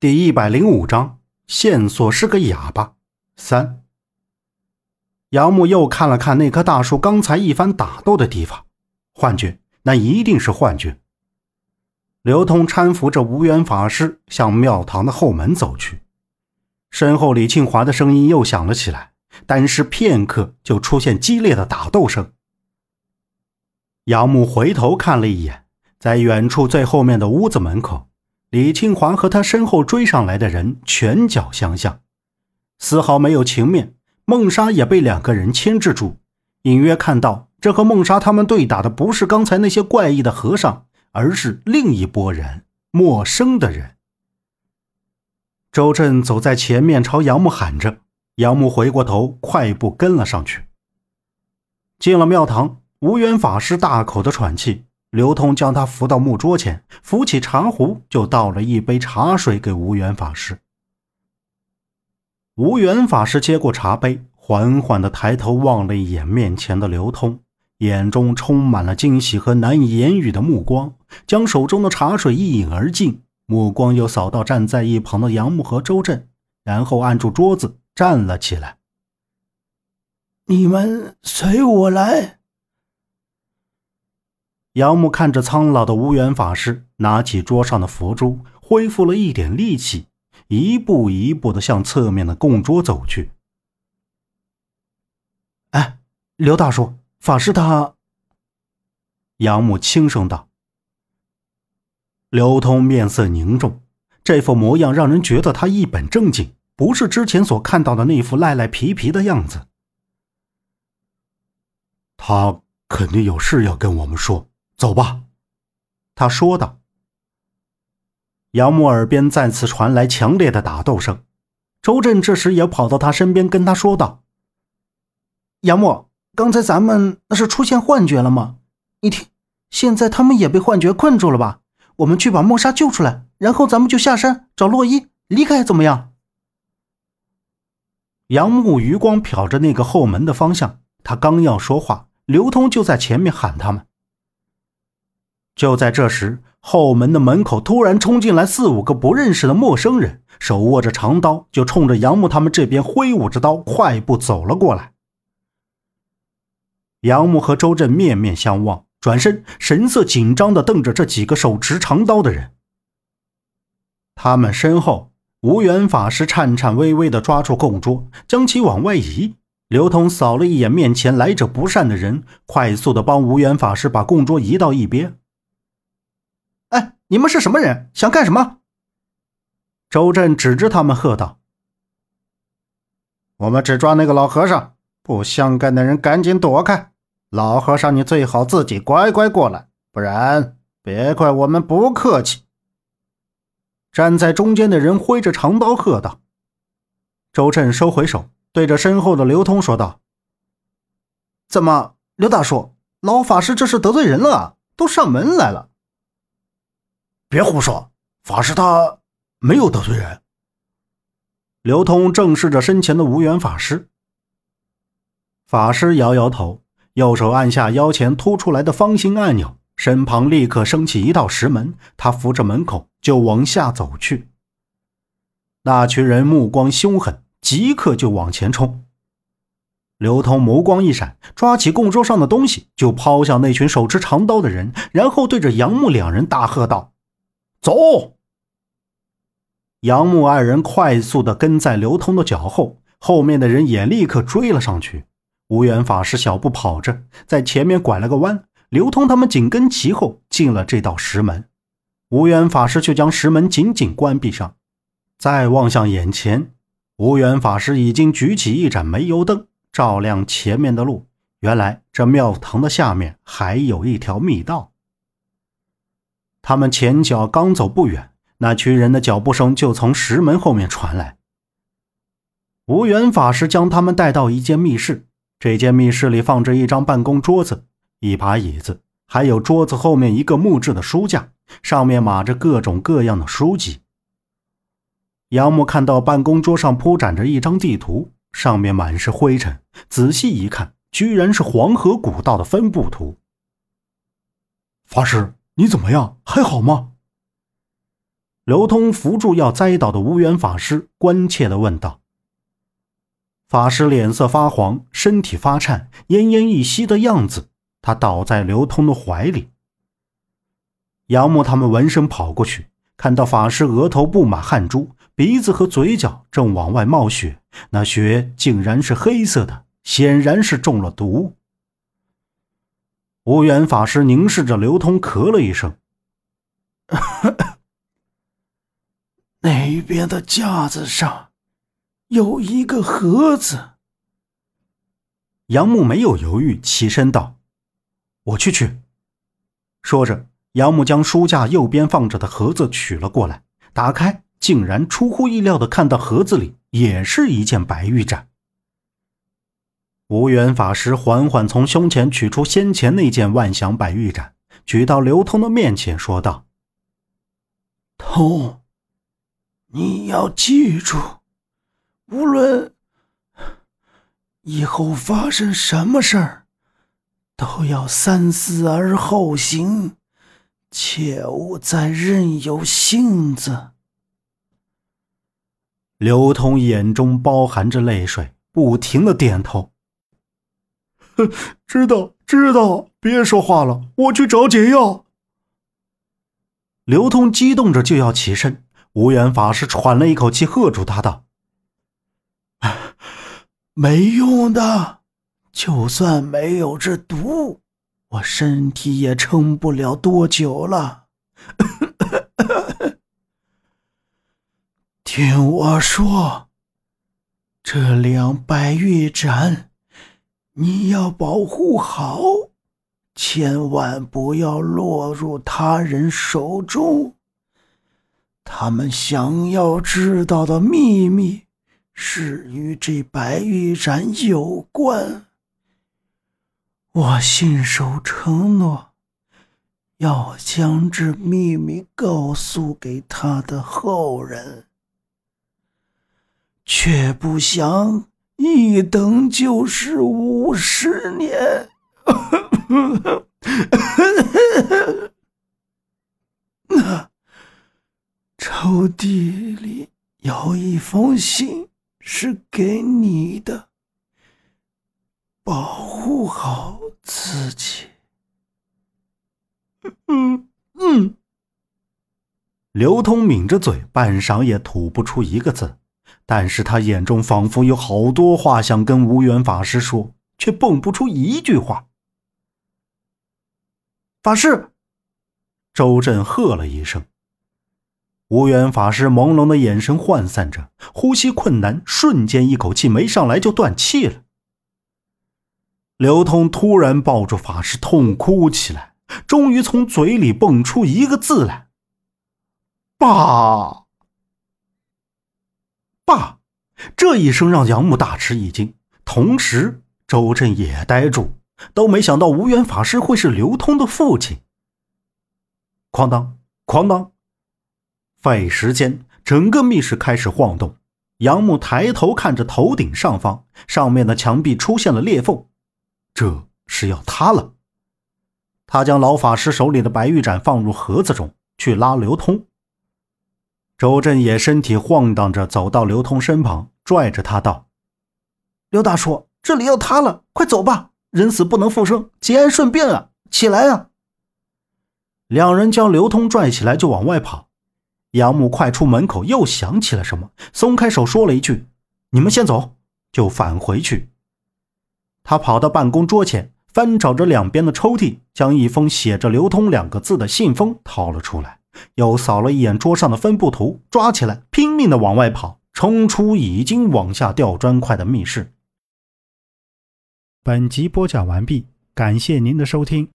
第一百零五章，线索是个哑巴。三，杨木又看了看那棵大树刚才一番打斗的地方，幻觉，那一定是幻觉。刘通搀扶着无缘法师向庙堂的后门走去，身后李庆华的声音又响了起来，但是片刻就出现激烈的打斗声。杨木回头看了一眼，在远处最后面的屋子门口。李庆华和他身后追上来的人拳脚相向，丝毫没有情面。孟莎也被两个人牵制住，隐约看到这和孟莎他们对打的不是刚才那些怪异的和尚，而是另一拨人，陌生的人。周震走在前面，朝杨木喊着，杨木回过头，快步跟了上去。进了庙堂，无缘法师大口的喘气。刘通将他扶到木桌前，扶起茶壶，就倒了一杯茶水给无缘法师。无缘法师接过茶杯，缓缓地抬头望了一眼面前的刘通，眼中充满了惊喜和难以言语的目光，将手中的茶水一饮而尽，目光又扫到站在一旁的杨木和周震，然后按住桌子站了起来：“你们随我来。”杨木看着苍老的无缘法师，拿起桌上的佛珠，恢复了一点力气，一步一步的向侧面的供桌走去。哎，刘大叔，法师他……杨木轻声道。刘通面色凝重，这副模样让人觉得他一本正经，不是之前所看到的那副赖赖皮皮的样子。他肯定有事要跟我们说。走吧，他说道。杨木耳边再次传来强烈的打斗声，周震这时也跑到他身边，跟他说道：“杨木，刚才咱们那是出现幻觉了吗？你听，现在他们也被幻觉困住了吧？我们去把莫莎救出来，然后咱们就下山找洛伊离开，怎么样？”杨木余光瞟着那个后门的方向，他刚要说话，刘通就在前面喊他们。就在这时，后门的门口突然冲进来四五个不认识的陌生人，手握着长刀，就冲着杨木他们这边挥舞着刀，快步走了过来。杨木和周震面面相望，转身，神色紧张地瞪着这几个手持长刀的人。他们身后，无缘法师颤颤巍巍地抓住供桌，将其往外移。刘通扫了一眼面前来者不善的人，快速地帮无缘法师把供桌移到一边。你们是什么人？想干什么？周震指着他们喝道：“我们只抓那个老和尚，不相干的人赶紧躲开。老和尚，你最好自己乖乖过来，不然别怪我们不客气。”站在中间的人挥着长刀喝道：“周震，收回手，对着身后的刘通说道：‘怎么，刘大叔，老法师这是得罪人了啊？都上门来了。’”别胡说，法师他没有得罪人。刘通正视着身前的无缘法师。法师摇摇头，右手按下腰前凸出来的方形按钮，身旁立刻升起一道石门，他扶着门口就往下走去。那群人目光凶狠，即刻就往前冲。刘通眸光一闪，抓起供桌上的东西就抛向那群手持长刀的人，然后对着杨木两人大喝道。走！杨木二人快速的跟在刘通的脚后，后面的人也立刻追了上去。无缘法师小步跑着，在前面拐了个弯，刘通他们紧跟其后进了这道石门。无缘法师却将石门紧紧关闭上。再望向眼前，无缘法师已经举起一盏煤油灯，照亮前面的路。原来这庙堂的下面还有一条密道。他们前脚刚走不远，那群人的脚步声就从石门后面传来。无缘法师将他们带到一间密室，这间密室里放着一张办公桌子、一把椅子，还有桌子后面一个木质的书架，上面码着各种各样的书籍。杨木看到办公桌上铺展着一张地图，上面满是灰尘，仔细一看，居然是黄河古道的分布图。法师。你怎么样？还好吗？刘通扶住要栽倒的无缘法师，关切地问道。法师脸色发黄，身体发颤，奄奄一息的样子。他倒在刘通的怀里。杨木他们闻声跑过去，看到法师额头布满汗珠，鼻子和嘴角正往外冒血，那血竟然是黑色的，显然是中了毒。无缘法师凝视着刘通，咳了一声。那边的架子上有一个盒子。杨木没有犹豫，起身道：“我去取。”说着，杨木将书架右边放着的盒子取了过来，打开，竟然出乎意料的看到盒子里也是一件白玉盏。无缘法师缓缓从胸前取出先前那件万祥百玉盏，举到刘通的面前，说道：“通。”你要记住，无论以后发生什么事儿，都要三思而后行，切勿再任由性子。刘通眼中包含着泪水，不停的点头。知道，知道，别说话了，我去找解药。刘通激动着就要起身。无缘法师喘了一口气，喝住他道：“没用的，就算没有这毒，我身体也撑不了多久了。听我说，这两白玉盏，你要保护好，千万不要落入他人手中。”他们想要知道的秘密，是与这白玉盏有关。我信守承诺，要将这秘密告诉给他的后人，却不想一等就是五十年。那。抽屉里有一封信，是给你的。保护好自己。嗯嗯。刘通抿着嘴，半晌也吐不出一个字，但是他眼中仿佛有好多话想跟无缘法师说，却蹦不出一句话。法师，周震喝了一声。无缘法师朦胧的眼神涣散着，呼吸困难，瞬间一口气没上来就断气了。刘通突然抱住法师痛哭起来，终于从嘴里蹦出一个字来：“爸，爸！”这一声让杨木大吃一惊，同时周震也呆住，都没想到无缘法师会是刘通的父亲。哐当，哐当。费时间，整个密室开始晃动。杨木抬头看着头顶上方，上面的墙壁出现了裂缝，这是要塌了。他将老法师手里的白玉盏放入盒子中，去拉刘通。周震也身体晃荡着走到刘通身旁，拽着他道：“刘大叔，这里要塌了，快走吧！人死不能复生，节哀顺变啊！起来啊！”两人将刘通拽起来就往外跑。杨木快出门口，又想起了什么，松开手，说了一句：“你们先走。”就返回去。他跑到办公桌前，翻找着两边的抽屉，将一封写着“刘通”两个字的信封掏了出来，又扫了一眼桌上的分布图，抓起来，拼命的往外跑，冲出已经往下掉砖块的密室。本集播讲完毕，感谢您的收听。